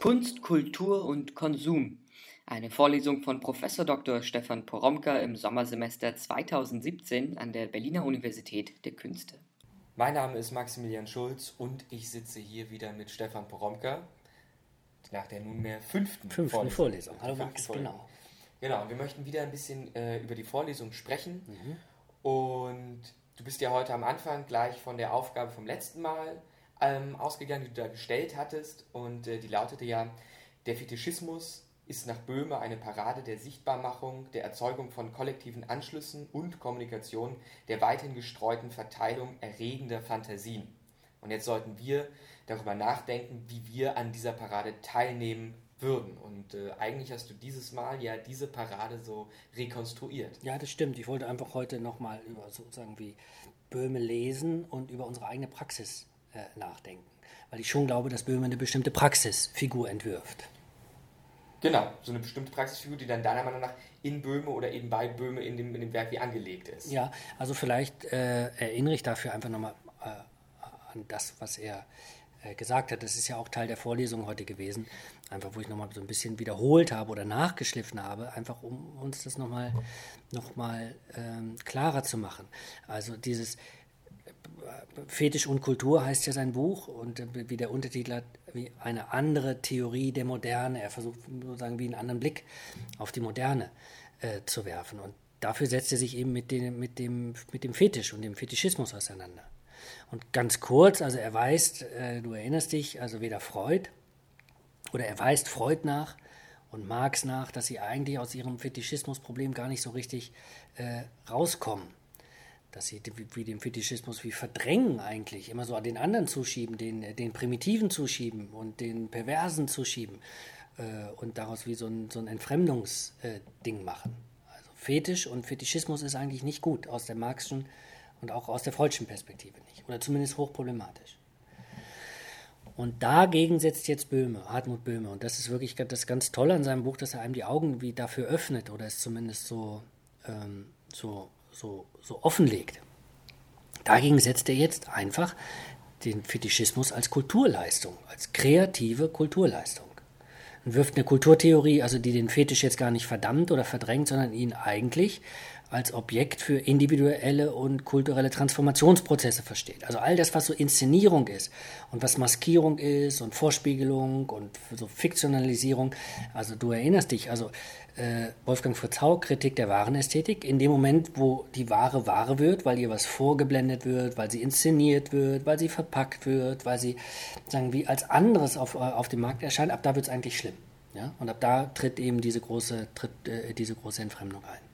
Kunst, Kultur und Konsum. Eine Vorlesung von Prof. Dr. Stefan Poromka im Sommersemester 2017 an der Berliner Universität der Künste. Mein Name ist Maximilian Schulz und ich sitze hier wieder mit Stefan Poromka nach der nunmehr fünften, fünften Vorlesung. Vorlesung. Hallo Max, Vorlesung. genau. Genau, wir möchten wieder ein bisschen äh, über die Vorlesung sprechen. Mhm. Und du bist ja heute am Anfang gleich von der Aufgabe vom letzten Mal ähm, ausgegangen, die du da gestellt hattest. Und äh, die lautete ja, der Fetischismus ist nach Böhme eine Parade der Sichtbarmachung, der Erzeugung von kollektiven Anschlüssen und Kommunikation, der weithin gestreuten Verteilung erregender Fantasien. Und jetzt sollten wir darüber nachdenken, wie wir an dieser Parade teilnehmen würden. Und äh, eigentlich hast du dieses Mal ja diese Parade so rekonstruiert. Ja, das stimmt. Ich wollte einfach heute nochmal über sozusagen wie Böhme lesen und über unsere eigene Praxis äh, nachdenken. Weil ich schon glaube, dass Böhme eine bestimmte Praxisfigur entwirft. Genau, so eine bestimmte Praxisfigur, die dann deiner Meinung nach in Böhme oder eben bei Böhme in dem, in dem Werk wie angelegt ist. Ja, also vielleicht äh, erinnere ich dafür einfach nochmal äh, an das, was er äh, gesagt hat. Das ist ja auch Teil der Vorlesung heute gewesen, einfach wo ich nochmal so ein bisschen wiederholt habe oder nachgeschliffen habe, einfach um uns das nochmal noch mal, ähm, klarer zu machen. Also dieses Fetisch und Kultur heißt ja sein Buch und wie der Untertitel hat, wie eine andere Theorie der Moderne. Er versucht sozusagen wie einen anderen Blick auf die Moderne äh, zu werfen. Und dafür setzt er sich eben mit, den, mit, dem, mit dem Fetisch und dem Fetischismus auseinander. Und ganz kurz, also er weist, äh, du erinnerst dich, also weder Freud oder er weist Freud nach und Marx nach, dass sie eigentlich aus ihrem Fetischismusproblem gar nicht so richtig äh, rauskommen dass sie wie den Fetischismus wie verdrängen eigentlich, immer so an den anderen zuschieben, den, den Primitiven zuschieben und den Perversen zuschieben äh, und daraus wie so ein, so ein Entfremdungsding äh, machen. Also Fetisch und Fetischismus ist eigentlich nicht gut aus der Marxischen und auch aus der Freudschen Perspektive nicht oder zumindest hochproblematisch. Und dagegen setzt jetzt Böhme, Hartmut Böhme. Und das ist wirklich das ganz Tolle an seinem Buch, dass er einem die Augen wie dafür öffnet oder es zumindest so, ähm, so so, so offenlegt. Dagegen setzt er jetzt einfach den Fetischismus als Kulturleistung, als kreative Kulturleistung. Und wirft eine Kulturtheorie, also die den Fetisch jetzt gar nicht verdammt oder verdrängt, sondern ihn eigentlich als Objekt für individuelle und kulturelle Transformationsprozesse versteht. Also all das, was so Inszenierung ist und was Maskierung ist und Vorspiegelung und so Fiktionalisierung. Also du erinnerst dich, also äh, Wolfgang Fritz Hau, Kritik der Warenästhetik, in dem Moment, wo die Ware Ware wird, weil ihr was vorgeblendet wird, weil sie inszeniert wird, weil sie verpackt wird, weil sie, sagen wie als anderes auf, äh, auf dem Markt erscheint, ab da wird es eigentlich schlimm. Ja? Und ab da tritt eben diese große, tritt, äh, diese große Entfremdung ein.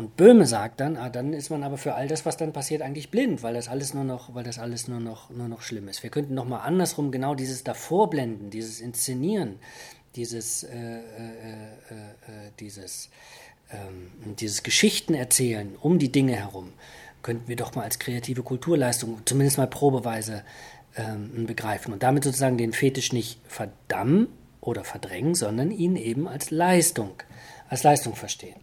Und Böhme sagt dann, ah, dann ist man aber für all das, was dann passiert, eigentlich blind, weil das alles nur noch, weil das alles nur noch, nur noch schlimm ist. Wir könnten noch mal andersrum genau dieses Davorblenden, dieses Inszenieren, dieses, äh, äh, äh, dieses, ähm, dieses Geschichten erzählen um die Dinge herum, könnten wir doch mal als kreative Kulturleistung, zumindest mal probeweise ähm, begreifen und damit sozusagen den Fetisch nicht verdammen oder verdrängen, sondern ihn eben als Leistung, als Leistung verstehen.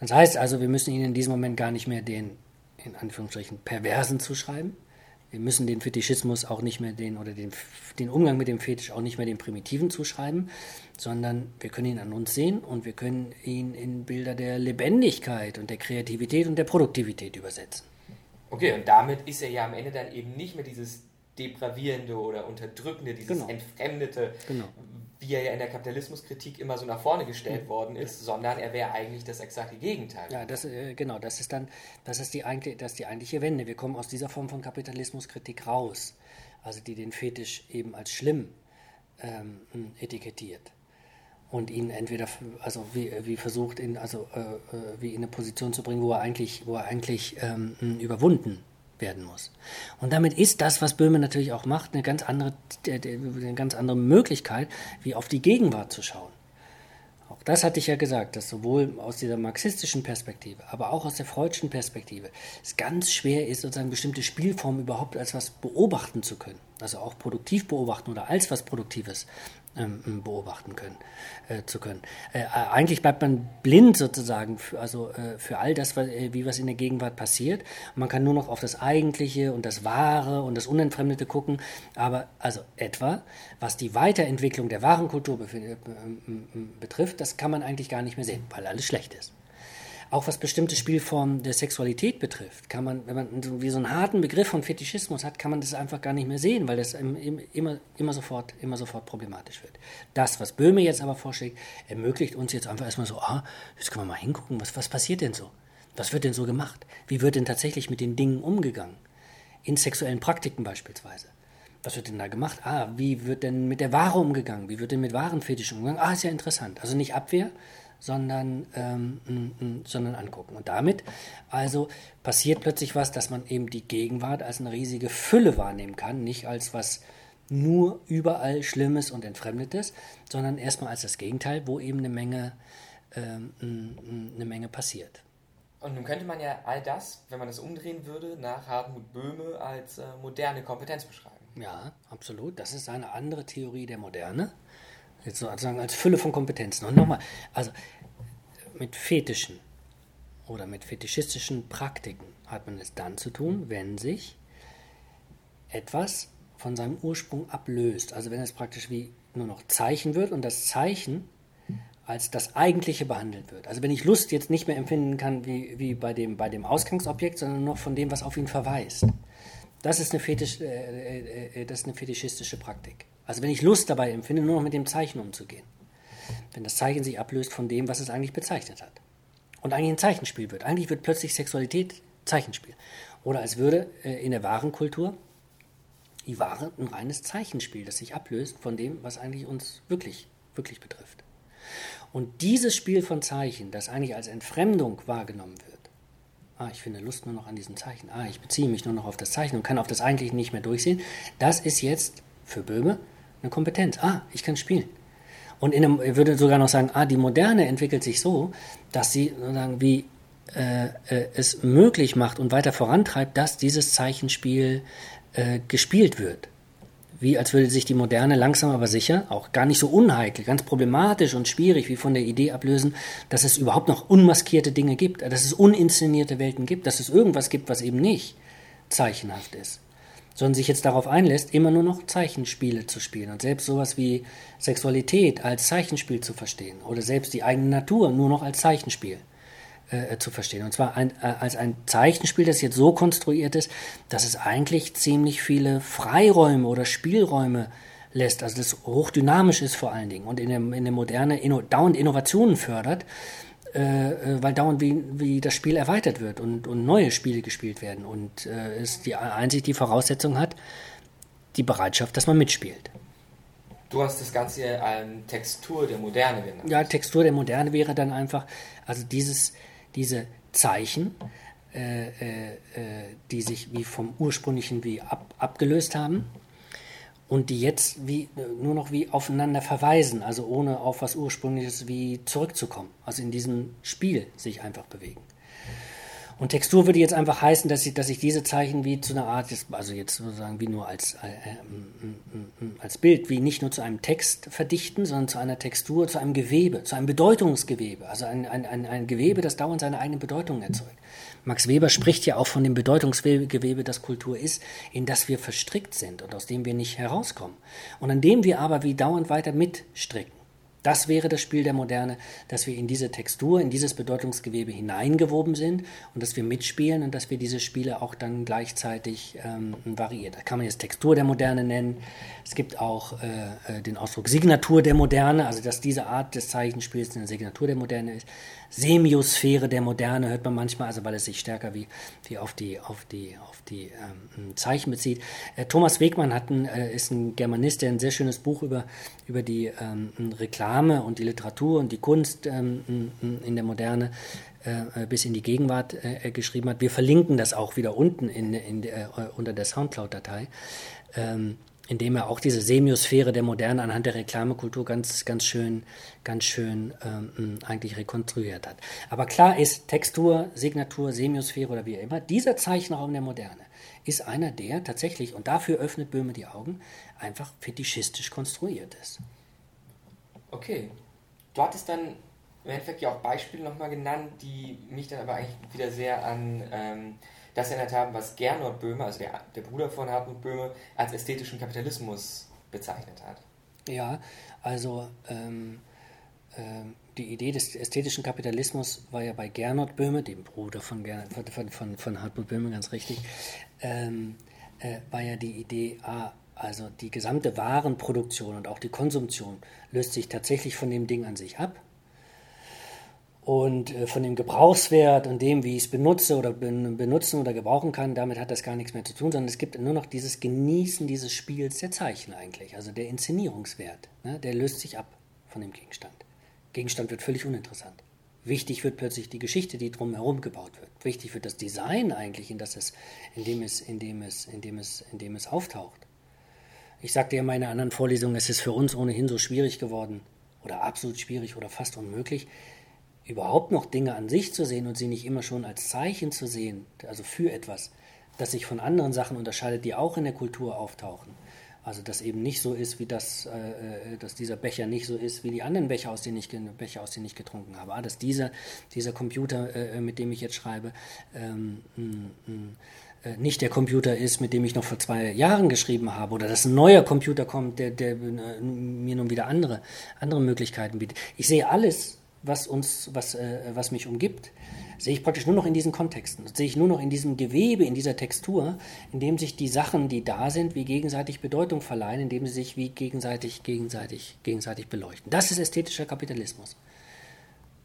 Das heißt also, wir müssen ihnen in diesem Moment gar nicht mehr den, in Anführungsstrichen, Perversen zuschreiben. Wir müssen den Fetischismus auch nicht mehr den, oder den, den Umgang mit dem Fetisch auch nicht mehr den Primitiven zuschreiben, sondern wir können ihn an uns sehen und wir können ihn in Bilder der Lebendigkeit und der Kreativität und der Produktivität übersetzen. Okay, und damit ist er ja am Ende dann eben nicht mehr dieses depravierende oder unterdrückende, dieses genau. entfremdete, genau wie er ja in der Kapitalismuskritik immer so nach vorne gestellt worden ist, sondern er wäre eigentlich das exakte Gegenteil. Ja, das, äh, genau, das ist dann, das ist die, das ist die eigentliche Wende. Wir kommen aus dieser Form von Kapitalismuskritik raus, also die den Fetisch eben als schlimm ähm, etikettiert und ihn entweder, also wie, wie versucht, in, also äh, äh wie in eine Position zu bringen, wo er eigentlich, wo er eigentlich ähm, überwunden werden muss. Und damit ist das, was Böhme natürlich auch macht, eine ganz andere, eine ganz andere Möglichkeit, wie auf die Gegenwart zu schauen. Auch das hatte ich ja gesagt, dass sowohl aus dieser marxistischen Perspektive, aber auch aus der freudschen Perspektive es ganz schwer ist, sozusagen bestimmte Spielformen überhaupt als was beobachten zu können. Also auch produktiv beobachten oder als was Produktives ähm, beobachten können, äh, zu können. Äh, eigentlich bleibt man blind sozusagen für, also, äh, für all das, was, äh, wie was in der Gegenwart passiert. man kann nur noch auf das Eigentliche und das Wahre und das Unentfremdete gucken. Aber also etwa, was die Weiterentwicklung der Warenkultur äh, betrifft, das kann man eigentlich gar nicht mehr sehen, weil alles schlecht ist. Auch was bestimmte Spielformen der Sexualität betrifft, kann man, wenn man wie so einen harten Begriff von Fetischismus hat, kann man das einfach gar nicht mehr sehen, weil das immer, immer, sofort, immer sofort problematisch wird. Das, was Böhme jetzt aber vorschlägt, ermöglicht uns jetzt einfach erstmal so, ah, jetzt können wir mal hingucken, was, was passiert denn so? Was wird denn so gemacht? Wie wird denn tatsächlich mit den Dingen umgegangen? In sexuellen Praktiken beispielsweise. Was wird denn da gemacht? Ah, wie wird denn mit der Ware umgegangen? Wie wird denn mit Warenfetischen umgegangen? Ah, ist ja interessant. Also nicht Abwehr, sondern, ähm, sondern angucken. Und damit also passiert plötzlich was, dass man eben die Gegenwart als eine riesige Fülle wahrnehmen kann, nicht als was nur überall Schlimmes und Entfremdetes, sondern erstmal als das Gegenteil, wo eben eine Menge, ähm, eine Menge passiert. Und nun könnte man ja all das, wenn man das umdrehen würde, nach Hartmut Böhme als äh, moderne Kompetenz beschreiben. Ja, absolut. Das ist eine andere Theorie der Moderne. Jetzt sozusagen als Fülle von Kompetenzen. Und nochmal, also mit Fetischen oder mit fetischistischen Praktiken hat man es dann zu tun, wenn sich etwas von seinem Ursprung ablöst. Also wenn es praktisch wie nur noch Zeichen wird und das Zeichen als das Eigentliche behandelt wird. Also wenn ich Lust jetzt nicht mehr empfinden kann wie, wie bei, dem, bei dem Ausgangsobjekt, sondern noch von dem, was auf ihn verweist. Das ist eine, Fetisch, äh, äh, äh das ist eine fetischistische Praktik. Also wenn ich Lust dabei empfinde, nur noch mit dem Zeichen umzugehen. Wenn das Zeichen sich ablöst von dem, was es eigentlich bezeichnet hat. Und eigentlich ein Zeichenspiel wird. Eigentlich wird plötzlich Sexualität Zeichenspiel. Oder als würde äh, in der wahren Kultur die Ware ein reines Zeichenspiel, das sich ablöst von dem, was eigentlich uns wirklich, wirklich betrifft. Und dieses Spiel von Zeichen, das eigentlich als Entfremdung wahrgenommen wird, ah, ich finde Lust nur noch an diesem Zeichen, ah, ich beziehe mich nur noch auf das Zeichen und kann auf das Eigentliche nicht mehr durchsehen, das ist jetzt für Böhme eine Kompetenz. Ah, ich kann spielen. Und in einem, ich würde sogar noch sagen, ah, die Moderne entwickelt sich so, dass sie sozusagen wie äh, äh, es möglich macht und weiter vorantreibt, dass dieses Zeichenspiel äh, gespielt wird. Wie als würde sich die Moderne langsam aber sicher, auch gar nicht so unheikel, ganz problematisch und schwierig wie von der Idee ablösen, dass es überhaupt noch unmaskierte Dinge gibt, dass es uninszenierte Welten gibt, dass es irgendwas gibt, was eben nicht zeichenhaft ist. Sondern sich jetzt darauf einlässt, immer nur noch Zeichenspiele zu spielen und selbst sowas wie Sexualität als Zeichenspiel zu verstehen oder selbst die eigene Natur nur noch als Zeichenspiel äh, zu verstehen. Und zwar ein, äh, als ein Zeichenspiel, das jetzt so konstruiert ist, dass es eigentlich ziemlich viele Freiräume oder Spielräume lässt, also das hochdynamisch ist vor allen Dingen und in der, in der Moderne inno, dauernd Innovationen fördert äh, äh, weil dauernd wie, wie das Spiel erweitert wird und, und neue Spiele gespielt werden und äh, es die einzig die Voraussetzung hat, die Bereitschaft, dass man mitspielt. Du hast das Ganze ähm, Textur der Moderne genannt. Ja, Textur der Moderne wäre dann einfach, also dieses, diese Zeichen, äh, äh, äh die sich wie vom ursprünglichen wie ab, abgelöst haben und die jetzt wie, nur noch wie aufeinander verweisen, also ohne auf was Ursprüngliches wie zurückzukommen. Also in diesem Spiel sich einfach bewegen. Und Textur würde jetzt einfach heißen, dass ich, dass ich diese Zeichen wie zu einer Art, also jetzt sozusagen wie nur als, äh, äh, als Bild, wie nicht nur zu einem Text verdichten, sondern zu einer Textur, zu einem Gewebe, zu einem Bedeutungsgewebe. Also ein, ein, ein, ein Gewebe, das dauernd seine eigene Bedeutung erzeugt. Max Weber spricht ja auch von dem Bedeutungsgewebe, das Kultur ist, in das wir verstrickt sind und aus dem wir nicht herauskommen. Und an dem wir aber wie dauernd weiter mitstricken. Das wäre das Spiel der Moderne, dass wir in diese Textur, in dieses Bedeutungsgewebe hineingewoben sind und dass wir mitspielen und dass wir diese Spiele auch dann gleichzeitig ähm, variieren. Da kann man jetzt Textur der Moderne nennen. Es gibt auch äh, äh den Ausdruck Signatur der Moderne, also dass diese Art des Zeichenspiels eine Signatur der Moderne ist. Semiosphäre der Moderne hört man manchmal, also weil es sich stärker wie, wie auf die, auf die, auf die ähm, Zeichen bezieht. Äh, Thomas Wegmann hat ein, äh, ist ein Germanist, der ein sehr schönes Buch über, über die ähm, Reklame und die Literatur und die Kunst ähm, in der Moderne äh, bis in die Gegenwart äh, geschrieben hat. Wir verlinken das auch wieder unten in, in, äh, unter der Soundcloud-Datei. Ähm, indem er auch diese Semiosphäre der Moderne anhand der Reklamekultur ganz, ganz schön, ganz schön ähm, eigentlich rekonstruiert hat. Aber klar ist, Textur, Signatur, Semiosphäre oder wie immer, dieser Zeichenraum der Moderne ist einer, der tatsächlich, und dafür öffnet Böhme die Augen, einfach fetischistisch konstruiert ist. Okay. Du hattest dann im Endeffekt ja auch Beispiele nochmal genannt, die mich dann aber eigentlich wieder sehr an ähm, das erinnert haben, was Gernot Böhme, also der, der Bruder von Hartmut Böhme, als ästhetischen Kapitalismus bezeichnet hat. Ja, also ähm, ähm, die Idee des ästhetischen Kapitalismus war ja bei Gernot Böhme, dem Bruder von, von, von, von Hartmut Böhme, ganz richtig, ähm, äh, war ja die Idee, ah, also die gesamte Warenproduktion und auch die Konsumtion löst sich tatsächlich von dem Ding an sich ab und äh, von dem Gebrauchswert und dem, wie ich es benutze oder benutzen oder gebrauchen kann, damit hat das gar nichts mehr zu tun, sondern es gibt nur noch dieses Genießen dieses Spiels der Zeichen eigentlich, also der Inszenierungswert, ne, der löst sich ab von dem Gegenstand. Gegenstand wird völlig uninteressant. Wichtig wird plötzlich die Geschichte, die drumherum gebaut wird. Wichtig wird das Design eigentlich, in, das es, in, dem, es, in, dem, es, in, dem, es, in dem es auftaucht. Ich sagte ja in meiner anderen Vorlesung, es ist für uns ohnehin so schwierig geworden, oder absolut schwierig oder fast unmöglich, überhaupt noch Dinge an sich zu sehen und sie nicht immer schon als Zeichen zu sehen, also für etwas, das sich von anderen Sachen unterscheidet, die auch in der Kultur auftauchen. Also dass eben nicht so ist, wie das, äh, äh, dass dieser Becher nicht so ist wie die anderen Becher, aus denen ich, Becher, aus denen ich getrunken habe. Ah, dass dieser, dieser Computer, äh, mit dem ich jetzt schreibe, ähm, äh, nicht der Computer ist, mit dem ich noch vor zwei Jahren geschrieben habe, oder dass ein neuer Computer kommt, der, der äh, mir nun wieder andere, andere Möglichkeiten bietet. Ich sehe alles, was uns, was, äh, was mich umgibt, sehe ich praktisch nur noch in diesen Kontexten. Sehe ich nur noch in diesem Gewebe, in dieser Textur, in dem sich die Sachen, die da sind, wie gegenseitig Bedeutung verleihen, indem sie sich wie gegenseitig, gegenseitig, gegenseitig beleuchten. Das ist ästhetischer Kapitalismus.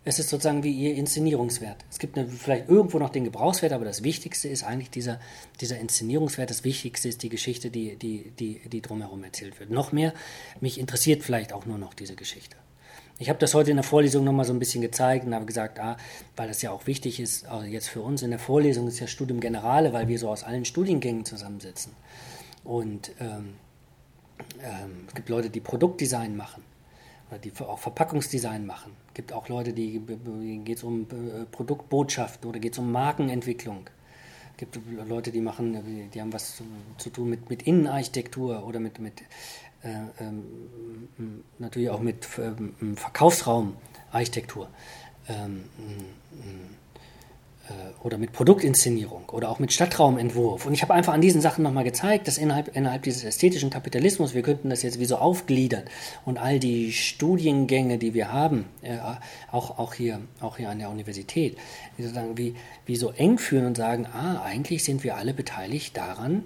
Es ist sozusagen wie ihr Inszenierungswert. Es gibt eine, vielleicht irgendwo noch den Gebrauchswert, aber das Wichtigste ist eigentlich dieser, dieser Inszenierungswert. Das Wichtigste ist die Geschichte, die, die, die, die drumherum erzählt wird. Noch mehr, mich interessiert vielleicht auch nur noch diese Geschichte. Ich habe das heute in der Vorlesung nochmal so ein bisschen gezeigt und habe gesagt, ah, weil das ja auch wichtig ist, also jetzt für uns in der Vorlesung ist ja Studium Generale, weil wir so aus allen Studiengängen zusammensitzen. Und ähm, ähm, es gibt Leute, die Produktdesign machen oder die auch Verpackungsdesign machen. Es gibt auch Leute, die geht es um äh, Produktbotschaften oder geht es um Markenentwicklung. Es gibt Leute, die machen, die haben was zu, tun mit, mit Innenarchitektur oder mit, mit natürlich auch mit ähm, Verkaufsraumarchitektur ähm, äh, oder mit Produktinszenierung oder auch mit Stadtraumentwurf. Und ich habe einfach an diesen Sachen nochmal gezeigt, dass innerhalb, innerhalb dieses ästhetischen Kapitalismus, wir könnten das jetzt wie so aufgliedern und all die Studiengänge, die wir haben, äh, auch, auch, hier, auch hier an der Universität, wie, wie so eng führen und sagen, ah, eigentlich sind wir alle beteiligt daran,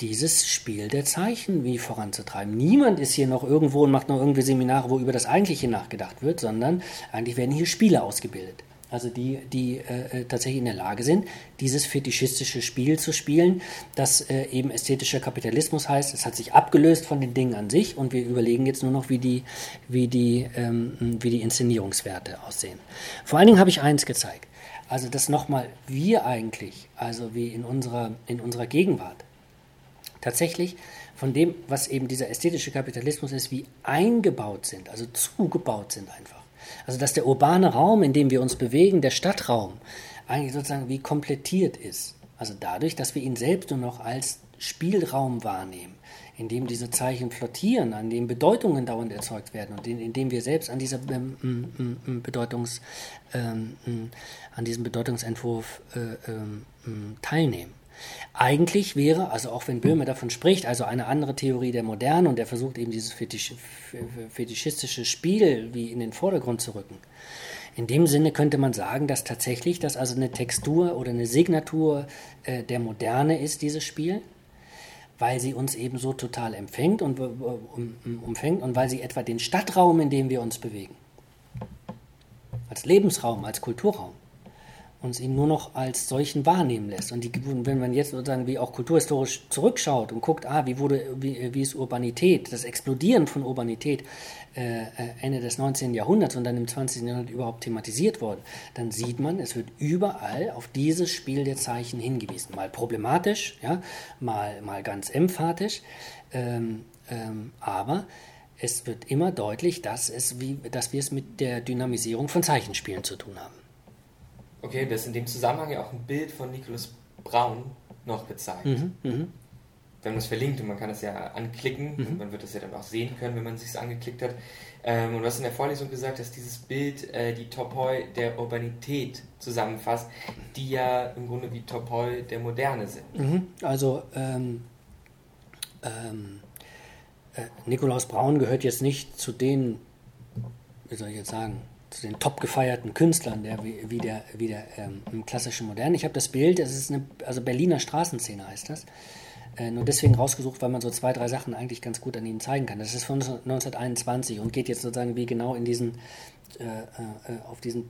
dieses Spiel der Zeichen wie voranzutreiben. Niemand ist hier noch irgendwo und macht noch irgendwie Seminare, wo über das Eigentliche nachgedacht wird, sondern eigentlich werden hier Spiele ausgebildet. Also die, die äh, äh, tatsächlich in der Lage sind, dieses fetischistische Spiel zu spielen, das äh, eben ästhetischer Kapitalismus heißt. Es hat sich abgelöst von den Dingen an sich und wir überlegen jetzt nur noch, wie die, wie die, ähm, wie die Inszenierungswerte aussehen. Vor allen Dingen habe ich eins gezeigt. Also dass nochmal wir eigentlich, also wie in unserer, in unserer Gegenwart, tatsächlich von dem, was eben dieser ästhetische Kapitalismus ist, wie eingebaut sind, also zugebaut sind einfach. Also dass der urbane Raum, in dem wir uns bewegen, der Stadtraum, eigentlich sozusagen wie komplettiert ist. Also dadurch, dass wir ihn selbst nur noch als Spielraum wahrnehmen, in dem diese Zeichen flottieren, an dem Bedeutungen dauernd erzeugt werden und in, in dem wir selbst an, dieser, ähm, ähm, Bedeutungs, ähm, an diesem Bedeutungsentwurf äh, ähm, teilnehmen. Eigentlich wäre, also auch wenn Böhme davon spricht, also eine andere Theorie der Moderne und er versucht eben dieses fetisch, fetischistische Spiel wie in den Vordergrund zu rücken. In dem Sinne könnte man sagen, dass tatsächlich das also eine Textur oder eine Signatur äh, der Moderne ist, dieses Spiel, weil sie uns eben so total empfängt und um, umfängt und weil sie etwa den Stadtraum, in dem wir uns bewegen, als Lebensraum, als Kulturraum, uns ihn nur noch als solchen wahrnehmen lässt. Und die, wenn man jetzt sozusagen wie auch kulturhistorisch zurückschaut und guckt, ah, wie wurde, wie, wie ist Urbanität, das Explodieren von Urbanität äh, äh Ende des 19. Jahrhunderts und dann im 20. Jahrhundert überhaupt thematisiert worden, dann sieht man, es wird überall auf dieses Spiel der Zeichen hingewiesen. Mal problematisch, ja, mal, mal ganz emphatisch, ähm, ähm, aber es wird immer deutlich, dass, es wie, dass wir es mit der Dynamisierung von Zeichenspielen zu tun haben. Okay, das ist in dem Zusammenhang ja auch ein Bild von Nicholas Braun noch gezeigt. Mhm, mh. wir haben das verlinkt und man kann das ja anklicken mhm. und man wird das ja dann auch sehen können, wenn man es sich angeklickt hat. Ähm, und du hast in der Vorlesung gesagt, dass dieses Bild äh, die Topoi der Urbanität zusammenfasst, die ja im Grunde wie Topoi der Moderne sind. Mhm. Also ähm, ähm, äh, Nikolaus Braun gehört jetzt nicht zu den, wie soll ich jetzt sagen, zu den top gefeierten Künstlern der, wie, der, wie der ähm, klassischen Moderne. Ich habe das Bild, das ist eine, also Berliner Straßenszene heißt das, äh, nur deswegen rausgesucht, weil man so zwei, drei Sachen eigentlich ganz gut an ihnen zeigen kann. Das ist von 1921 und geht jetzt sozusagen wie genau in diesen, äh, äh, auf diesen äh,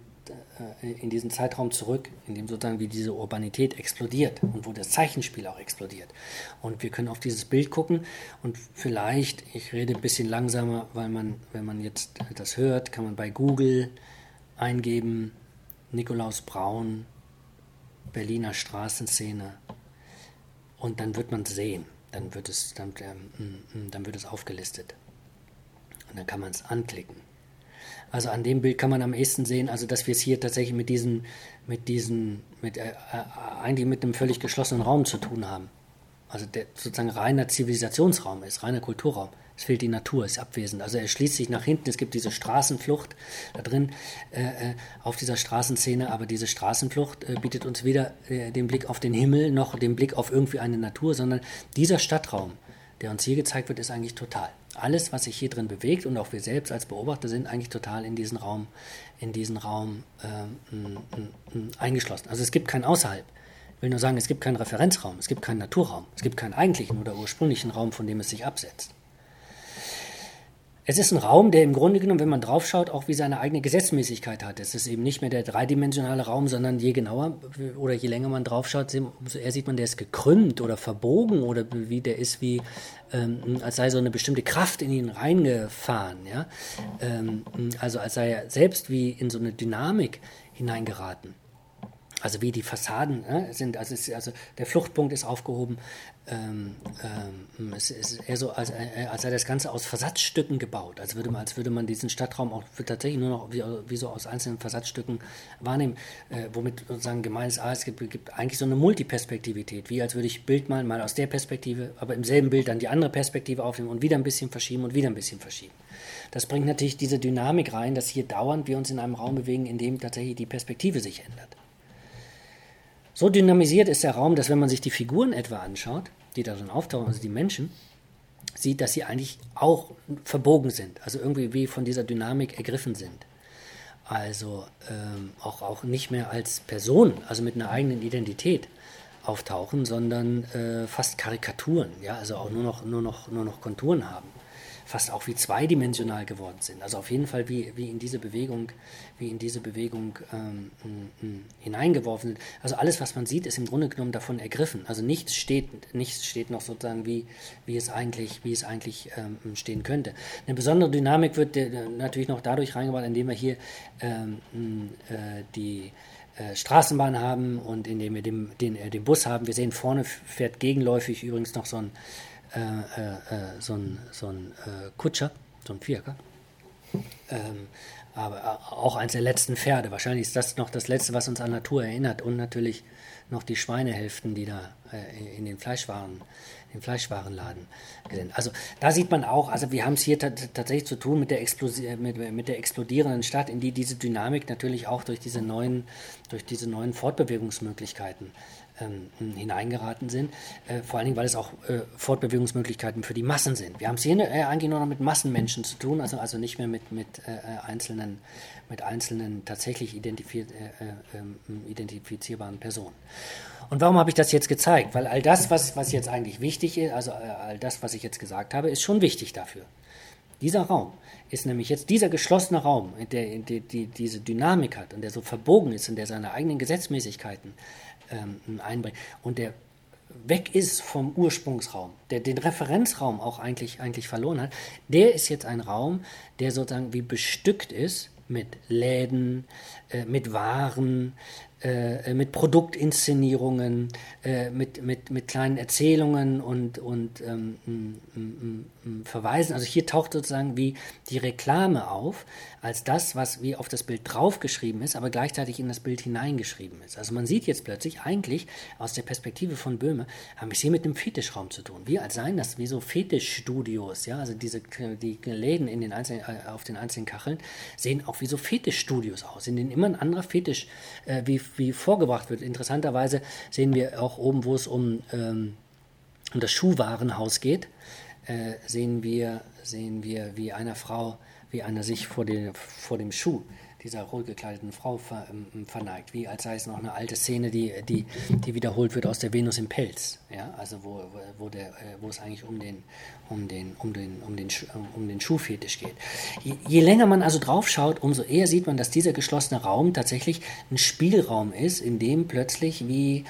in diesen Zeitraum zurück, in dem sozusagen wie diese Urbanität explodiert und wo das Zeichenspiel auch explodiert. Und wir können auf dieses Bild gucken und vielleicht, ich rede ein bisschen langsamer, weil man, wenn man jetzt das hört, kann man bei Google eingeben, Nikolaus Braun, Berliner Straßenszene und dann wird man sehen, dann wird es, dann, ähm, dann wird es aufgelistet. Und dann kann man es anklicken. Also an dem Bild kann man am ehesten sehen, also dass wir es hier tatsächlich mit diesen, mit diesen, mit, äh, äh, eigentlich mit einem völlig geschlossenen Raum zu tun haben. Also der sozusagen reiner Zivilisationsraum ist, reiner Kulturraum. Es fehlt die Natur, ist abwesend. Also er schließt sich nach hinten. Es gibt diese Straßenflucht da drin äh, äh auf dieser Straßenszene, aber diese Straßenflucht äh, bietet uns weder äh, den Blick auf den Himmel noch den Blick auf irgendwie eine Natur, sondern dieser Stadtraum, der uns hier gezeigt wird, ist eigentlich total alles, was sich hier drin bewegt und auch wir selbst als Beobachter sind eigentlich total in diesen Raum, in diesen Raum äh, eingeschlossen. Also es gibt kein Außerhalb. Ich will nur sagen, es gibt keinen Referenzraum, es gibt keinen Naturraum, es gibt keinen eigentlichen oder ursprünglichen Raum, von dem es sich absetzt. Es ist ein Raum, der im Grunde genommen, wenn man draufschaut, auch wie seine eigene Gesetzmäßigkeit hat. Es ist eben nicht mehr der dreidimensionale Raum, sondern je genauer oder je länger man draufschaut, umso eher sieht man, der ist gekrümmt oder verbogen oder wie der ist wie, ähm, als sei so eine bestimmte Kraft in ihn reingefahren. Ja? Ähm, also als sei er selbst wie in so eine Dynamik hineingeraten. Also wie die Fassaden ne, sind, also, ist, also, der Fluchtpunkt ist aufgehoben. Ähm, ähm, es ist eher so, als, äh, als sei das Ganze aus Versatzstücken gebaut. Als würde man, als würde man diesen Stadtraum auch tatsächlich nur noch wie, wie so aus einzelnen Versatzstücken wahrnehmen, äh, womit sozusagen gemeint ist, ah, es gibt, gibt, eigentlich so eine Multiperspektivität, wie als würde ich Bild malen, mal aus der Perspektive, aber im selben Bild dann die andere Perspektive aufnehmen und wieder ein bisschen verschieben und wieder ein bisschen verschieben. Das bringt natürlich diese Dynamik rein, dass hier dauernd wir uns in einem Raum bewegen, in dem tatsächlich die Perspektive sich ändert. So dynamisiert ist der Raum, dass wenn man sich die Figuren etwa anschaut, die da drin auftauchen, also die Menschen, sieht, dass sie eigentlich auch verbogen sind, also irgendwie wie von dieser Dynamik ergriffen sind. Also ähm, auch, auch nicht mehr als Person, also mit einer eigenen Identität auftauchen, sondern äh, fast Karikaturen, ja, also auch nur noch, nur noch, nur noch Konturen haben fast auch wie zweidimensional geworden sind. Also auf jeden Fall wie, wie in diese Bewegung, wie in diese Bewegung ähm, hineingeworfen sind. Also alles, was man sieht, ist im Grunde genommen davon ergriffen. Also nichts steht, nichts steht noch sozusagen wie, wie es eigentlich, wie es eigentlich ähm, stehen könnte. Eine besondere Dynamik wird natürlich noch dadurch reingebracht, indem wir hier ähm, äh, die äh, Straßenbahn haben und indem wir den, den, äh, den Bus haben. Wir sehen vorne fährt gegenläufig übrigens noch so ein äh, äh, äh, so ein, so ein Kutscher, so ein Vierker. Ähm, aber auch eines der letzten Pferde. Wahrscheinlich ist das noch das Letzte, was uns an Natur erinnert. Und natürlich noch die Schweinehälften, die da äh, in den Fleischwaren, den Fleischwarenladen sind. Also da sieht man auch, also wir haben es hier tatsächlich zu tun mit der, mit, mit, der explodierenden Stadt, in die diese Dynamik natürlich auch durch diese neuen, durch diese neuen Fortbewegungsmöglichkeiten ähm, hineingeraten sind. Äh, vor allen Dingen, weil es auch äh, Fortbewegungsmöglichkeiten für die Massen sind. Wir haben es hier äh, eigentlich nur noch mit Massenmenschen zu tun, also, also nicht mehr mit, mit, äh, äh, einzelnen, mit einzelnen tatsächlich identifiz äh, ähm, identifizierbaren Personen. Und warum habe ich das jetzt gezeigt? Weil all das, was, was jetzt eigentlich wichtig ist, also all das, was ich jetzt gesagt habe, ist schon wichtig dafür. Dieser Raum ist nämlich jetzt dieser geschlossene Raum, der, der, der diese Dynamik hat und der so verbogen ist und der seine eigenen Gesetzmäßigkeiten ähm, einbringt und der weg ist vom Ursprungsraum, der den Referenzraum auch eigentlich, eigentlich verloren hat, der ist jetzt ein Raum, der sozusagen wie bestückt ist mit Läden, äh, mit Waren, äh, mit Produktinszenierungen, äh, mit, mit, mit kleinen Erzählungen und, und ähm, Verweisen. Also hier taucht sozusagen wie die Reklame auf, als das, was wie auf das Bild draufgeschrieben ist, aber gleichzeitig in das Bild hineingeschrieben ist. Also man sieht jetzt plötzlich eigentlich aus der Perspektive von Böhme, haben wir es hier mit einem Fetischraum zu tun. Wir als seien das wie so Fetischstudios, ja, also diese die Läden in den einzelnen, äh, auf den einzelnen Kacheln sehen auch wie so Fetischstudios aus, in denen immer ein anderer Fetisch äh, wie, wie vorgebracht wird. Interessanterweise sehen wir auch oben, wo es um, ähm, um das Schuhwarenhaus geht, äh, sehen wir sehen wir, wie einer Frau wie einer sich vor, den, vor dem Schuh dieser rot gekleideten Frau ver, ähm, verneigt, wie als sei es noch eine alte Szene, die, die, die wiederholt wird aus der Venus im Pelz, ja, also wo, wo, der, äh, wo es eigentlich um den, um den, um den, um den, um den Schuhfetisch geht. Je, je länger man also drauf schaut, umso eher sieht man, dass dieser geschlossene Raum tatsächlich ein Spielraum ist, in dem plötzlich wie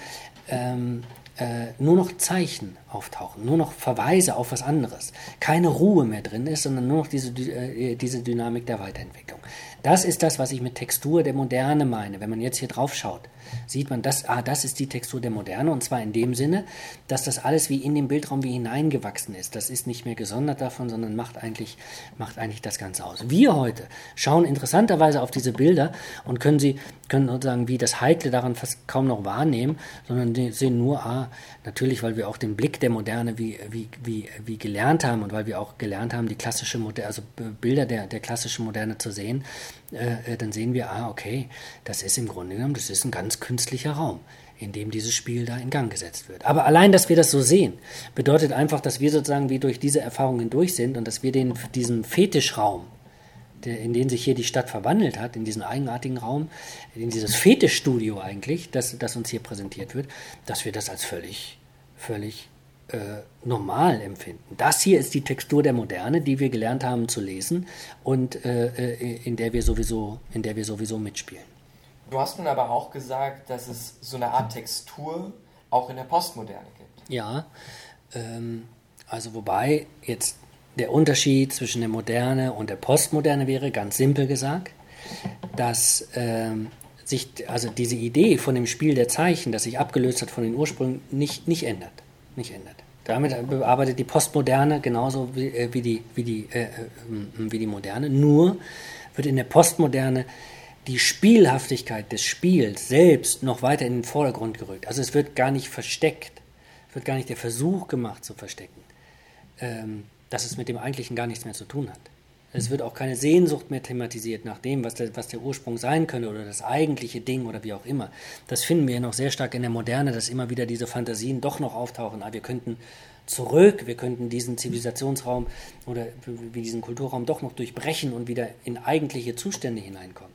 ähm, äh, nur noch Zeichen auftauchen, nur noch Verweise auf was anderes, keine Ruhe mehr drin ist, sondern nur noch diese, äh, diese Dynamik der Weiterentwicklung. Das ist das, was ich mit Textur der Moderne meine. Wenn man jetzt hier drauf schaut, sieht man, dass, ah, das ist die Textur der Moderne und zwar in dem Sinne, dass das alles wie in den Bildraum wie hineingewachsen ist. Das ist nicht mehr gesondert davon, sondern macht eigentlich, macht eigentlich das Ganze aus. Wir heute schauen interessanterweise auf diese Bilder und können sie, können sozusagen wie das Heikle daran fast kaum noch wahrnehmen, sondern sehen nur, ah, natürlich, weil wir auch den Blick der Moderne wie, wie, wie, wie gelernt haben und weil wir auch gelernt haben, die klassische Moderne, also Bilder der, der klassischen Moderne zu sehen, äh, äh, dann sehen wir, ah, okay, das ist im Grunde genommen, das ist ein ganz künstlicher Raum, in dem dieses Spiel da in Gang gesetzt wird. Aber allein, dass wir das so sehen, bedeutet einfach, dass wir sozusagen wie durch diese Erfahrungen durch sind und dass wir den, diesen Fetischraum, der, in den sich hier die Stadt verwandelt hat, in diesen eigenartigen Raum, in dieses Fetischstudio eigentlich, das, das uns hier präsentiert wird, dass wir das als völlig, völlig äh, normal empfinden. Das hier ist die Textur der Moderne, die wir gelernt haben zu lesen und äh, äh, in der wir sowieso, in der wir sowieso mitspielen. Du hast nun aber auch gesagt, dass es so eine Art Textur auch in der Postmoderne gibt. Ja, ähm, also wobei jetzt der Unterschied zwischen der Moderne und der Postmoderne wäre, ganz simpel gesagt, dass ähm, sich also diese Idee von dem Spiel der Zeichen, das sich abgelöst hat von den Ursprüngen, nicht, nicht ändert. Nicht ändert. Damit arbeitet die Postmoderne genauso wie, äh, wie, die, wie, die, äh, äh, wie die Moderne. Nur wird in der Postmoderne die Spielhaftigkeit des Spiels selbst noch weiter in den Vordergrund gerückt. Also es wird gar nicht versteckt. Es wird gar nicht der Versuch gemacht zu verstecken, ähm, dass es mit dem Eigentlichen gar nichts mehr zu tun hat. Es wird auch keine Sehnsucht mehr thematisiert nach dem, was der, was der Ursprung sein könnte oder das eigentliche Ding oder wie auch immer. Das finden wir ja noch sehr stark in der Moderne, dass immer wieder diese Fantasien doch noch auftauchen. Ah, wir könnten zurück, wir könnten diesen Zivilisationsraum oder wie diesen Kulturraum doch noch durchbrechen und wieder in eigentliche Zustände hineinkommen.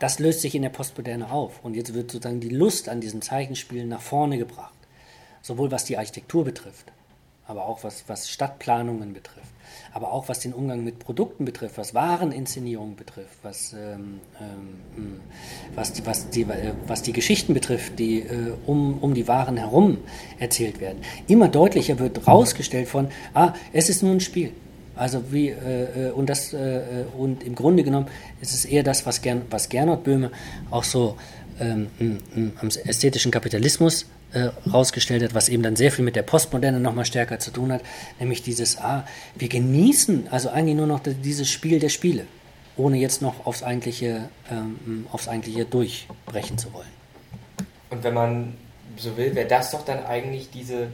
Das löst sich in der Postmoderne auf und jetzt wird sozusagen die Lust an diesem Zeichenspielen nach vorne gebracht. Sowohl was die Architektur betrifft, aber auch was, was Stadtplanungen betrifft aber auch was den Umgang mit Produkten betrifft, was Wareninszenierung betrifft, was, ähm, ähm, was, was, die, äh, was die Geschichten betrifft, die äh, um, um die Waren herum erzählt werden. Immer deutlicher wird rausgestellt von, ah, es ist nur ein Spiel. Also wie äh, äh und das äh, und im Grunde genommen ist es eher das, was, Gern, was Gernot Böhme auch so ähm, am ästhetischen Kapitalismus äh, rausgestellt hat, was eben dann sehr viel mit der Postmoderne nochmal stärker zu tun hat, nämlich dieses, ah, wir genießen also eigentlich nur noch dieses Spiel der Spiele, ohne jetzt noch aufs eigentliche, ähm, aufs eigentliche durchbrechen zu wollen. Und wenn man so will, wäre das doch dann eigentlich diese,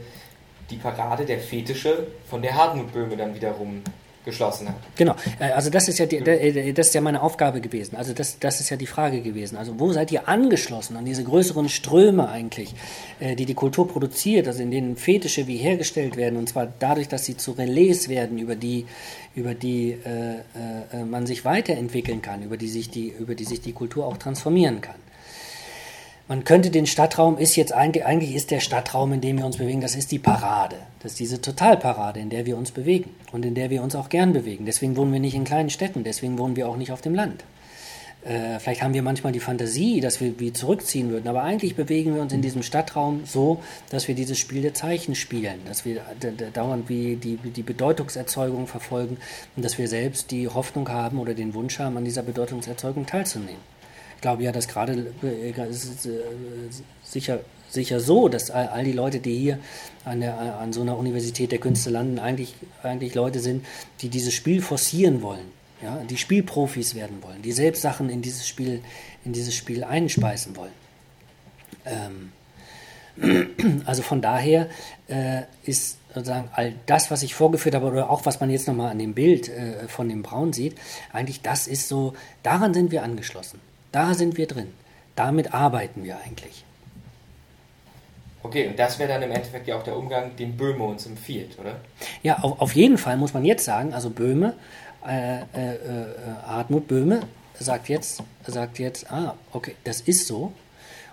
die Parade der Fetische, von der Hartmut Böhme dann wiederum geschlossen hat. Genau, äh, also das ist ja die, äh, das ist ja meine Aufgabe gewesen. Also das, das ist ja die Frage gewesen. Also wo seid ihr angeschlossen an diese größeren Ströme eigentlich, äh, die die Kultur produziert, also in denen Fetische wie hergestellt werden und zwar dadurch, dass sie zu Relais werden, über die über die äh, äh, man sich weiterentwickeln kann, über die sich die über die sich die Kultur auch transformieren kann. Man könnte den Stadtraum ist jetzt eigentlich, eigentlich ist der Stadtraum, in dem wir uns bewegen, das ist die Parade. Das ist diese Totalparade, in der wir uns bewegen und in der wir uns auch gern bewegen. Deswegen wohnen wir nicht in kleinen Städten, deswegen wohnen wir auch nicht auf dem Land. Äh, vielleicht haben wir manchmal die Fantasie, dass wir wie zurückziehen würden, aber eigentlich bewegen wir uns in diesem Stadtraum so, dass wir dieses Spiel der Zeichen spielen, dass wir dauernd wie die, die Bedeutungserzeugung verfolgen und dass wir selbst die Hoffnung haben oder den Wunsch haben, an dieser Bedeutungserzeugung teilzunehmen. Ich glaube ja, dass gerade äh, sicher, sicher so, dass all, die Leute, die hier an, der, an so einer Universität der Künste landen, eigentlich, eigentlich Leute sind, die dieses Spiel forcieren wollen. Ja, die Spielprofis werden wollen, die selbst Sachen in dieses Spiel, in dieses Spiel einspeisen wollen. Ähm, also von daher äh, ist sozusagen all das, was ich vorgeführt habe, oder auch was man jetzt nochmal an dem Bild äh, von dem Braun sieht, eigentlich das ist so, daran sind wir angeschlossen. Da sind wir drin. Damit arbeiten wir eigentlich. Okay, und das wäre dann im Endeffekt ja auch der Umgang, den Böhme uns empfiehlt, oder? Ja, auf, auf jeden Fall muss man jetzt sagen, also Böhme, äh, äh, äh Hartmut Böhme sagt jetzt, sagt jetzt, ah, okay, das ist so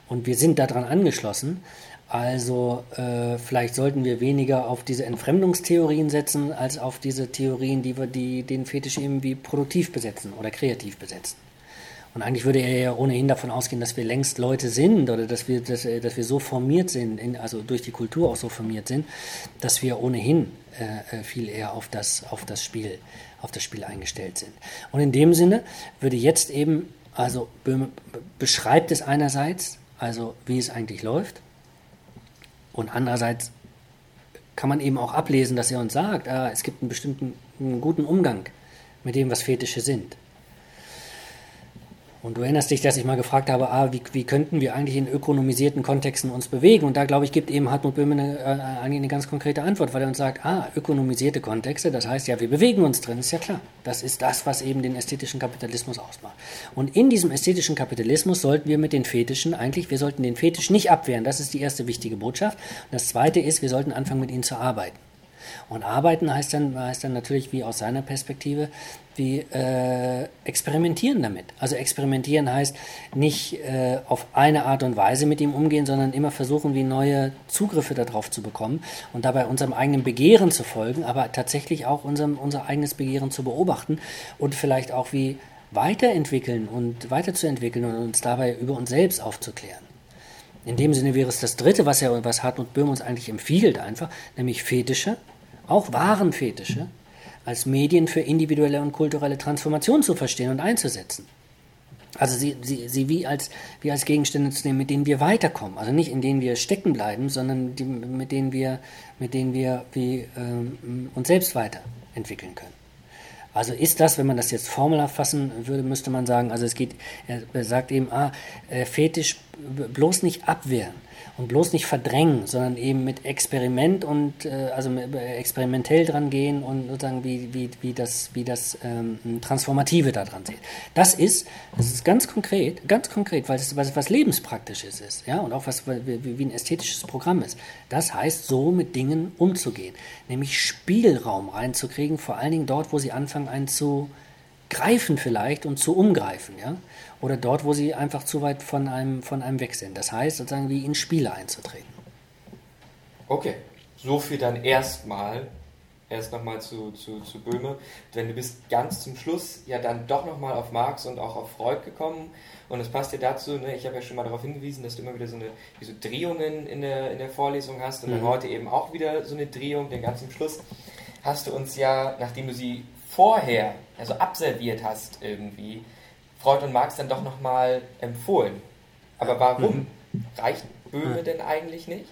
und wir sind daran angeschlossen. Also äh, vielleicht sollten wir weniger auf diese Entfremdungstheorien setzen, als auf diese Theorien, die wir die, den Fetisch irgendwie produktiv besetzen oder kreativ besetzen. Und eigentlich würde er ja ohnehin davon ausgehen, dass wir längst Leute sind oder dass wir, dass, dass wir so formiert sind, in, also durch die Kultur auch so formiert sind, dass wir ohnehin äh, äh viel eher auf das, auf, das Spiel, auf das Spiel eingestellt sind. Und in dem Sinne würde jetzt eben, also Böhme beschreibt es einerseits, also wie es eigentlich läuft, und andererseits kann man eben auch ablesen, dass er uns sagt, ah, es gibt einen bestimmten einen guten Umgang mit dem, was Fetische sind. Und du erinnerst dich, dass ich mal gefragt habe, ah, wie, wie könnten wir eigentlich in ökonomisierten Kontexten uns bewegen? Und da, glaube ich, gibt eben Hartmut Böhme eine, äh, eine ganz konkrete Antwort, weil er uns sagt, ah, ökonomisierte Kontexte, das heißt ja, wir bewegen uns drin, ist ja klar. Das ist das, was eben den ästhetischen Kapitalismus ausmacht. Und in diesem ästhetischen Kapitalismus sollten wir mit den Fetischen eigentlich, wir sollten den Fetisch nicht abwehren, das ist die erste wichtige Botschaft. Und das zweite ist, wir sollten anfangen, mit ihnen zu arbeiten. Und arbeiten heißt dann, heißt dann natürlich, wie aus seiner Perspektive, wie äh, experimentieren damit. Also experimentieren heißt nicht äh, auf eine Art und Weise mit ihm umgehen, sondern immer versuchen, wie neue Zugriffe darauf zu bekommen und dabei unserem eigenen Begehren zu folgen, aber tatsächlich auch unserem, unser eigenes Begehren zu beobachten und vielleicht auch wie weiterentwickeln und weiterzuentwickeln und uns dabei über uns selbst aufzuklären. In dem Sinne wäre es das Dritte, was, er, was Hartmut Böhm uns eigentlich empfiehlt, einfach, nämlich Fetische, auch wahren Fetische, als Medien für individuelle und kulturelle Transformation zu verstehen und einzusetzen. Also sie, sie, sie wie, als, wie als Gegenstände zu nehmen, mit denen wir weiterkommen. Also nicht in denen wir stecken bleiben, sondern die, mit denen wir, mit denen wir wie, ähm, uns selbst weiterentwickeln können. Also ist das, wenn man das jetzt formelhaft fassen würde, müsste man sagen, also es geht, er sagt eben, ah, äh, Fetisch bloß nicht abwehren und bloß nicht verdrängen, sondern eben mit Experiment und äh, also äh, experimentell dran gehen und sozusagen wie, wie, wie das, wie das ähm, Transformative daran sehen. Das ist, das ist ganz konkret, ganz konkret, weil es was, was Lebenspraktisches ist, ja, und auch was wie, wie ein ästhetisches Programm ist. Das heißt, so mit Dingen umzugehen, nämlich Spielraum reinzukriegen, vor allen Dingen dort, wo sie anfangen, einen zu greifen vielleicht und zu umgreifen, ja oder dort, wo sie einfach zu weit von einem, von einem weg sind. Das heißt, sozusagen wie in Spiele einzutreten. Okay, so viel dann erstmal. Erst nochmal zu, zu, zu Böhme. Denn du bist ganz zum Schluss ja dann doch nochmal auf Marx und auch auf Freud gekommen. Und es passt dir dazu, ne, ich habe ja schon mal darauf hingewiesen, dass du immer wieder so eine so Drehungen in der, in der Vorlesung hast und mhm. dann heute eben auch wieder so eine Drehung, denn ganz zum Schluss hast du uns ja, nachdem du sie vorher, also abserviert hast irgendwie, Freud und Marx dann doch nochmal empfohlen. Aber warum? Mhm. Reicht Böhme mhm. denn eigentlich nicht?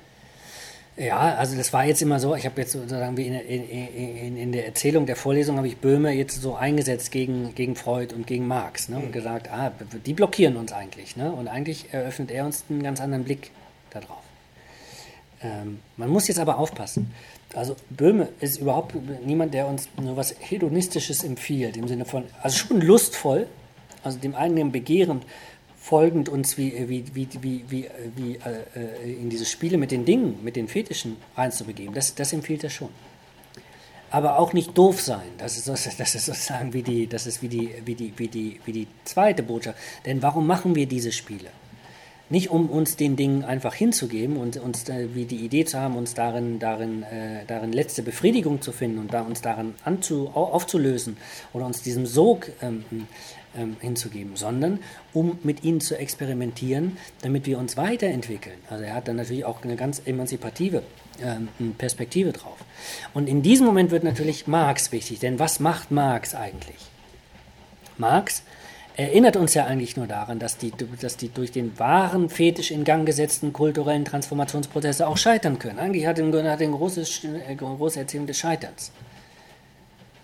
Ja, also das war jetzt immer so, ich habe jetzt sozusagen wie in, in, in, in, der Erzählung der Vorlesung habe ich Böhme jetzt so eingesetzt gegen, gegen Freud und gegen Marx ne, mhm. und gesagt, ah, die blockieren uns eigentlich. Ne, und eigentlich eröffnet er uns einen ganz anderen Blick darauf. Ähm, man muss jetzt aber aufpassen. Also Böhme ist überhaupt niemand, der uns nur was Hedonistisches empfiehlt, im Sinne von, also schon lustvoll, also dem eigenen Begehren folgend uns wie, wie, wie, wie, wie, wie äh, in diese Spiele mit den Dingen, mit den Fetischen reinzubegeben. Das, das empfiehlt er schon. Aber auch nicht doof sein. Das ist, das ist sozusagen wie die, das ist wie die, wie, die, wie, die, wie die zweite Botschaft. Denn warum machen wir diese Spiele? Nicht um uns den Dingen einfach hinzugeben und uns äh, wie die Idee zu haben, uns darin, darin, äh, darin letzte Befriedigung zu finden und da, uns darin anzu, aufzulösen oder uns diesem Sog ähm, ähm, hinzugeben, sondern um mit ihnen zu experimentieren, damit wir uns weiterentwickeln. Also er hat dann natürlich auch eine ganz emanzipative ähm, Perspektive drauf. Und in diesem Moment wird natürlich Marx wichtig, denn was macht Marx eigentlich? Marx erinnert uns ja eigentlich nur daran, dass die, dass die durch den wahren Fetisch in Gang gesetzten kulturellen Transformationsprozesse auch scheitern können. Eigentlich hat er hat ein großes, äh, große Erzählung des Scheiterns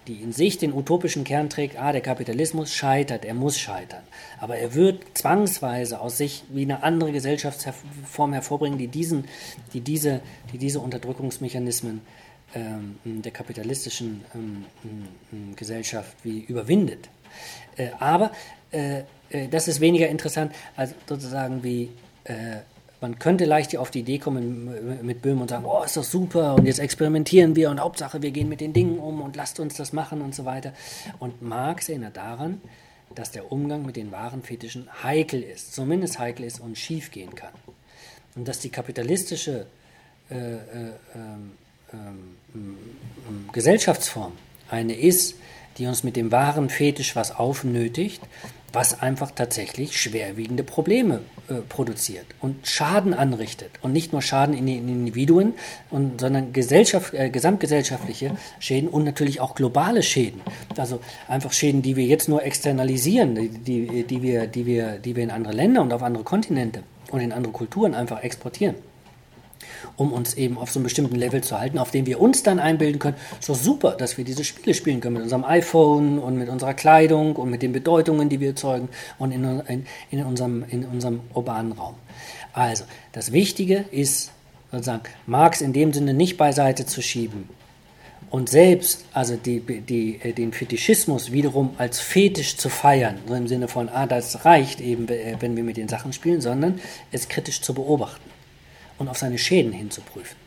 die in sich den utopischen Kern trägt, ah, der Kapitalismus scheitert, er muss scheitern. Aber er wird zwangsweise aus sich wie eine andere Gesellschaftsform hervorbringen, die, diesen, die, diese, die diese Unterdrückungsmechanismen ähm, der kapitalistischen ähm, ähm, Gesellschaft wie überwindet. Äh, aber äh, äh, das ist weniger interessant als sozusagen wie äh, man könnte leicht auf die Idee kommen mit Böhm und sagen, oh, ist doch super und jetzt experimentieren wir und Hauptsache wir gehen mit den Dingen um und lasst uns das machen und so weiter. Und Marx erinnert daran, dass der Umgang mit den wahren Fetischen heikel ist, zumindest heikel ist und schief gehen kann. Und dass die kapitalistische äh, äh, ähm, Gesellschaftsform eine ist, die uns mit dem wahren Fetisch was aufnötigt, was einfach tatsächlich schwerwiegende Probleme äh, produziert und Schaden anrichtet. Und nicht nur Schaden in den Individuen, und, sondern Gesellschaft, äh, gesamtgesellschaftliche Schäden und natürlich auch globale Schäden. Also einfach Schäden, die wir jetzt nur externalisieren, die, die, wir, die, wir, die wir in andere Länder und auf andere Kontinente und in andere Kulturen einfach exportieren um uns eben auf so einem bestimmten Level zu halten, auf dem wir uns dann einbilden können, so super, dass wir diese Spiele spielen können mit unserem iPhone und mit unserer Kleidung und mit den Bedeutungen, die wir erzeugen und in, in, in, unserem, in unserem urbanen Raum. Also, das Wichtige ist sozusagen, Marx in dem Sinne nicht beiseite zu schieben, und selbst, also die, die, den Fetischismus wiederum als Fetisch zu feiern, so im Sinne von, ah, das reicht eben, wenn wir mit den Sachen spielen, sondern es kritisch zu beobachten und auf seine Schäden hinzuprüfen.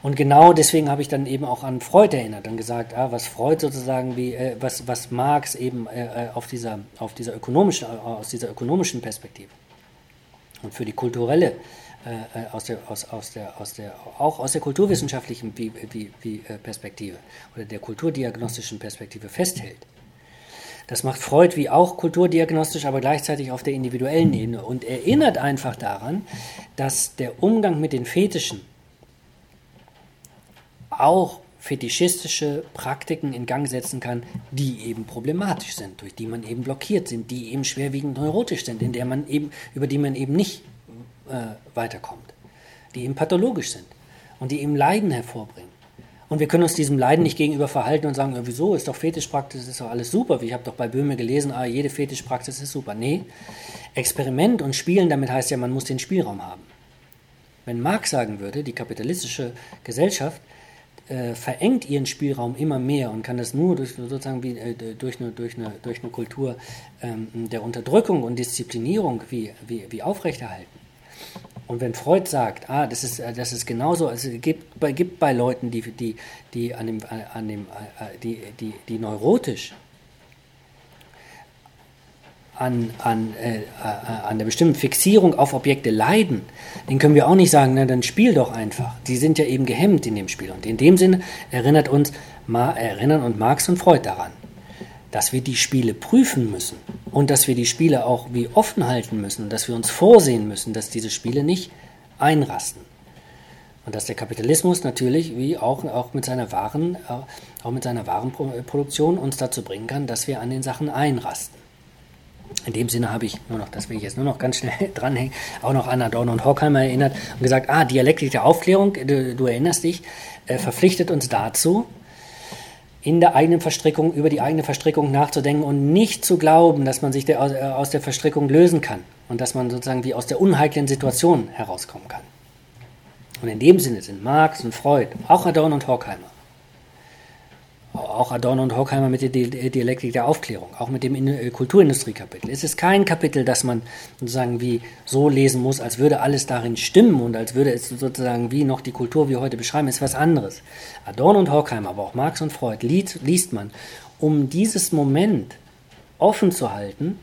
Und genau deswegen habe ich dann eben auch an Freud erinnert und gesagt, ah, was Freud sozusagen wie, äh, was, was Marx eben äh, äh auf, dieser, auf dieser ökonomischen, äh, aus dieser ökonomischen Perspektive und für die kulturelle, äh, äh, aus der, aus, aus der, aus der, auch aus der kulturwissenschaftlichen Perspektive oder der kulturdiagnostischen Perspektive festhält. Das macht Freud wie auch kulturdiagnostisch, aber gleichzeitig auf der individuellen Ebene und erinnert einfach daran, dass der Umgang mit den Fetischen auch fetischistische Praktiken in Gang setzen kann, die eben problematisch sind, durch die man eben blockiert sind, die eben schwerwiegend neurotisch sind, in der man eben, über die man eben nicht äh, weiterkommt, die eben pathologisch sind und die eben Leiden hervorbringen. Und wir können uns diesem Leiden nicht gegenüber verhalten und sagen, wieso ist doch Fetischpraxis, ist doch alles super. Ich habe doch bei Böhme gelesen, ah, jede Fetischpraxis ist super. Nee, Experiment und Spielen, damit heißt ja, man muss den Spielraum haben. Wenn Marx sagen würde, die kapitalistische Gesellschaft äh, verengt ihren Spielraum immer mehr und kann das nur durch, sozusagen wie, äh, durch, eine, durch, eine, durch eine Kultur ähm, der Unterdrückung und Disziplinierung wie, wie, wie aufrechterhalten, und wenn Freud sagt, ah, das ist, äh, das ist genauso, es gibt, gibt bei Leuten, die, die, die, an dem, an dem, äh, die, die, die neurotisch an, an, äh, an der bestimmten Fixierung auf Objekte leiden, den können wir auch nicht sagen, na dann spiel doch einfach. Die sind ja eben gehemmt in dem Spiel. Und in dem Sinne erinnert uns, erinnern uns Marx und Freud daran dass wir die Spiele prüfen müssen und dass wir die Spiele auch wie offen halten müssen, dass wir uns vorsehen müssen, dass diese Spiele nicht einrasten. Und dass der Kapitalismus natürlich, wie auch, auch mit seiner Waren, äh, auch mit seiner Warenproduktion uns dazu bringen kann, dass wir an den Sachen einrasten. In dem Sinne habe ich nur noch, das will ich jetzt nur noch ganz schnell dranhängen, auch noch an Adorno und Horkheimer erinnert und gesagt, ah, Dialektik der Aufklärung, du, du erinnerst dich, äh, verpflichtet uns dazu, in der eigenen Verstrickung, über die eigene Verstrickung nachzudenken und nicht zu glauben, dass man sich der, äh, aus der Verstrickung lösen kann und dass man sozusagen wie aus der unheiklen Situation herauskommen kann. Und in dem Sinne sind Marx und Freud, auch Adorno und Horkheimer, auch Adorno und Horkheimer mit der Dialektik der Aufklärung, auch mit dem äh, Kulturindustriekapitel. Es ist kein Kapitel, das man sozusagen wie so lesen muss, als würde alles darin stimmen und als würde es sozusagen wie noch die Kultur, wie heute beschreiben, ist was anderes. Adorno und Horkheimer, aber auch Marx und Freud liest man, um dieses Moment offen zu halten,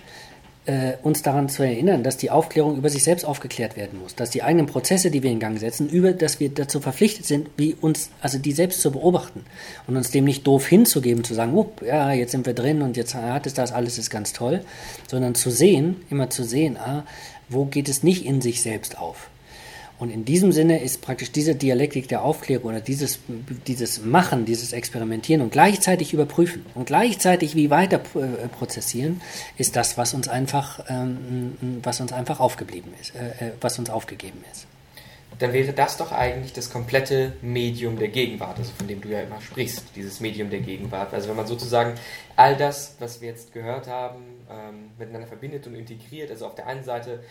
äh, uns daran zu erinnern, dass die Aufklärung über sich selbst aufgeklärt werden muss, dass die eigenen Prozesse, die wir in Gang setzen, über, dass wir dazu verpflichtet sind, wie uns, also die selbst zu beobachten und uns dem nicht doof hinzugeben, zu sagen, up, ja, jetzt sind wir drin und jetzt hat es das, alles ist ganz toll, sondern zu sehen, immer zu sehen, ah, wo geht es nicht in sich selbst auf? Und in diesem Sinne ist praktisch diese Dialektik der Aufklärung oder dieses, dieses Machen, dieses Experimentieren und gleichzeitig überprüfen und gleichzeitig wie weiter äh, prozessieren, ist das, was uns einfach, ähm, was uns einfach aufgeblieben ist, äh, äh, was uns aufgegeben ist. Dann wäre das doch eigentlich das komplette Medium der Gegenwart, also von dem du ja immer sprichst, dieses Medium der Gegenwart. Also wenn man sozusagen all das, was wir jetzt gehört haben, ähm, miteinander verbindet und integriert, also auf der einen Seite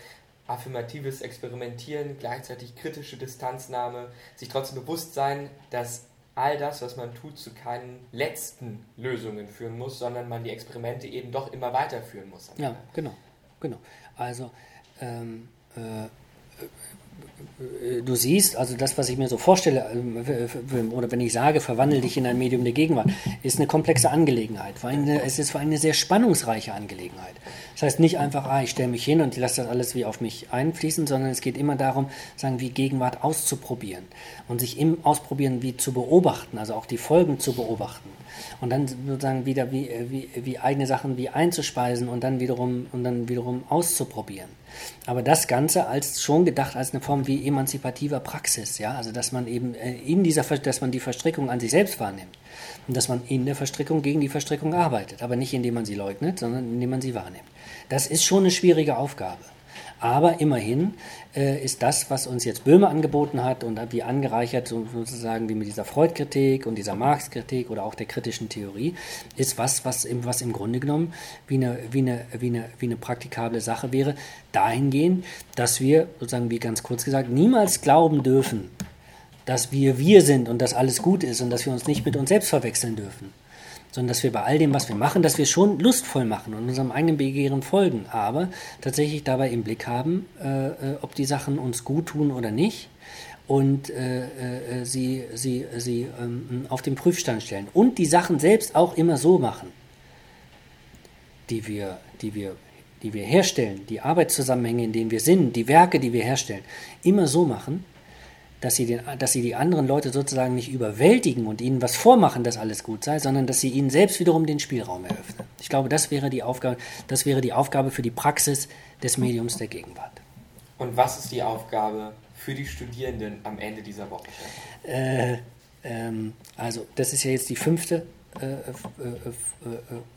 affirmatives Experimentieren, gleichzeitig kritische Distanznahme, sich trotzdem bewusst sein, dass all das, was man tut, zu keinen letzten Lösungen führen muss, sondern man die Experimente eben doch immer weiterführen muss. Ja, genau, genau. Also ähm, äh, du siehst, also das, was ich mir so vorstelle, ähm, oder wenn ich sage, verwandle dich in ein Medium der Gegenwart, ist eine komplexe Angelegenheit. es ist vor allem eine sehr spannungsreiche Angelegenheit. Das heißt nicht einfach, ah, ich stelle mich hin und lasse das alles wie auf mich einfließen, sondern es geht immer darum, sagen, wie Gegenwart auszuprobieren und sich im Ausprobieren wie zu beobachten, also auch die Folgen zu beobachten und dann sozusagen wieder wie, wie, wie eigene Sachen wie einzuspeisen und dann wiederum und dann wiederum auszuprobieren. Aber das Ganze als schon gedacht als eine Form wie emanzipativer Praxis, ja, also dass man eben äh, in dieser, dass man die Verstrickung an sich selbst wahrnimmt und dass man in der Verstrickung gegen die Verstrickung arbeitet, aber nicht indem man sie leugnet, sondern indem man sie wahrnimmt. Das ist schon eine schwierige Aufgabe. Aber immerhin äh, ist das, was uns jetzt Böhme angeboten hat und wie angereichert sozusagen wie mit dieser Freud-Kritik und dieser Marx-Kritik oder auch der kritischen Theorie, ist was, was im, was im Grunde genommen wie eine, wie, eine, wie, eine, wie eine praktikable Sache wäre, dahingehend, dass wir sozusagen, wie ganz kurz gesagt, niemals glauben dürfen, dass wir wir sind und dass alles gut ist und dass wir uns nicht mit uns selbst verwechseln dürfen sondern dass wir bei all dem, was wir machen, dass wir schon lustvoll machen und unserem eigenen Begehren folgen, aber tatsächlich dabei im Blick haben, äh, äh ob die Sachen uns gut tun oder nicht und äh, äh, sie, sie, sie ähm, auf den Prüfstand stellen und die Sachen selbst auch immer so machen, die wir, die wir, die wir herstellen, die Arbeitszusammenhänge, in denen wir sind, die Werke, die wir herstellen, immer so machen, dass sie, den, dass sie die anderen Leute sozusagen nicht überwältigen und ihnen was vormachen, dass alles gut sei, sondern dass sie ihnen selbst wiederum den Spielraum eröffnen. Ich glaube, das wäre die Aufgabe, das wäre die Aufgabe für die Praxis des Mediums der Gegenwart. Und was ist die Aufgabe für die Studierenden am Ende dieser Woche? Äh, ähm, also, das ist ja jetzt die fünfte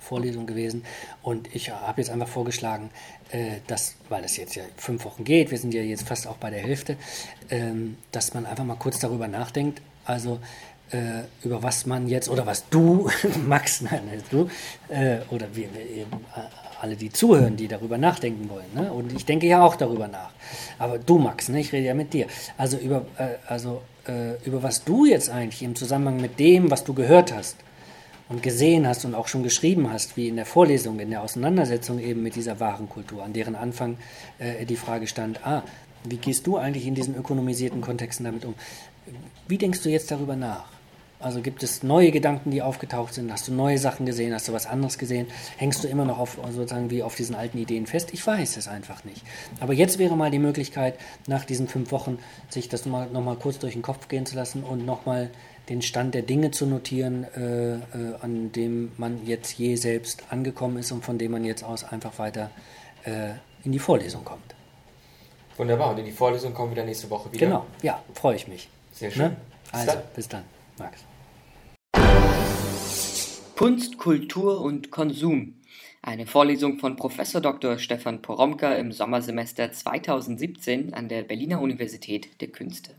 Vorlesung gewesen. Und ich habe jetzt einfach vorgeschlagen, dass, weil das jetzt ja fünf Wochen geht, wir sind ja jetzt fast auch bei der Hälfte, ähm, dass man einfach mal kurz darüber nachdenkt, also über was man jetzt, oder was du, Max, nein, du, oder wir, wir alle, die zuhören, die darüber nachdenken wollen. Ne? Und ich denke ja auch darüber nach. Aber du, Max, ne? ich rede ja mit dir. Also über, also, über was du jetzt eigentlich im Zusammenhang mit dem, was du gehört hast, und gesehen hast und auch schon geschrieben hast, wie in der Vorlesung, in der Auseinandersetzung eben mit dieser wahren Kultur, an deren Anfang äh, die Frage stand, ah, wie gehst du eigentlich in diesen ökonomisierten Kontexten damit um? Wie denkst du jetzt darüber nach? Also gibt es neue Gedanken, die aufgetaucht sind? Hast du neue Sachen gesehen? Hast du was anderes gesehen? Hängst du immer noch auf, sozusagen wie auf diesen alten Ideen fest? Ich weiß es einfach nicht. Aber jetzt wäre mal die Möglichkeit, nach diesen fünf Wochen sich das nochmal noch mal kurz durch den Kopf gehen zu lassen und nochmal den Stand der Dinge zu notieren, äh, äh, an dem man jetzt je selbst angekommen ist und von dem man jetzt aus einfach weiter äh, in die Vorlesung kommt. Wunderbar, und in die Vorlesung kommen wir dann nächste Woche wieder. Genau, ja, freue ich mich. Sehr schön. Ne? Bis also, dann. bis dann, Max. Kunst, Kultur und Konsum. Eine Vorlesung von Prof. Dr. Stefan Poromka im Sommersemester 2017 an der Berliner Universität der Künste.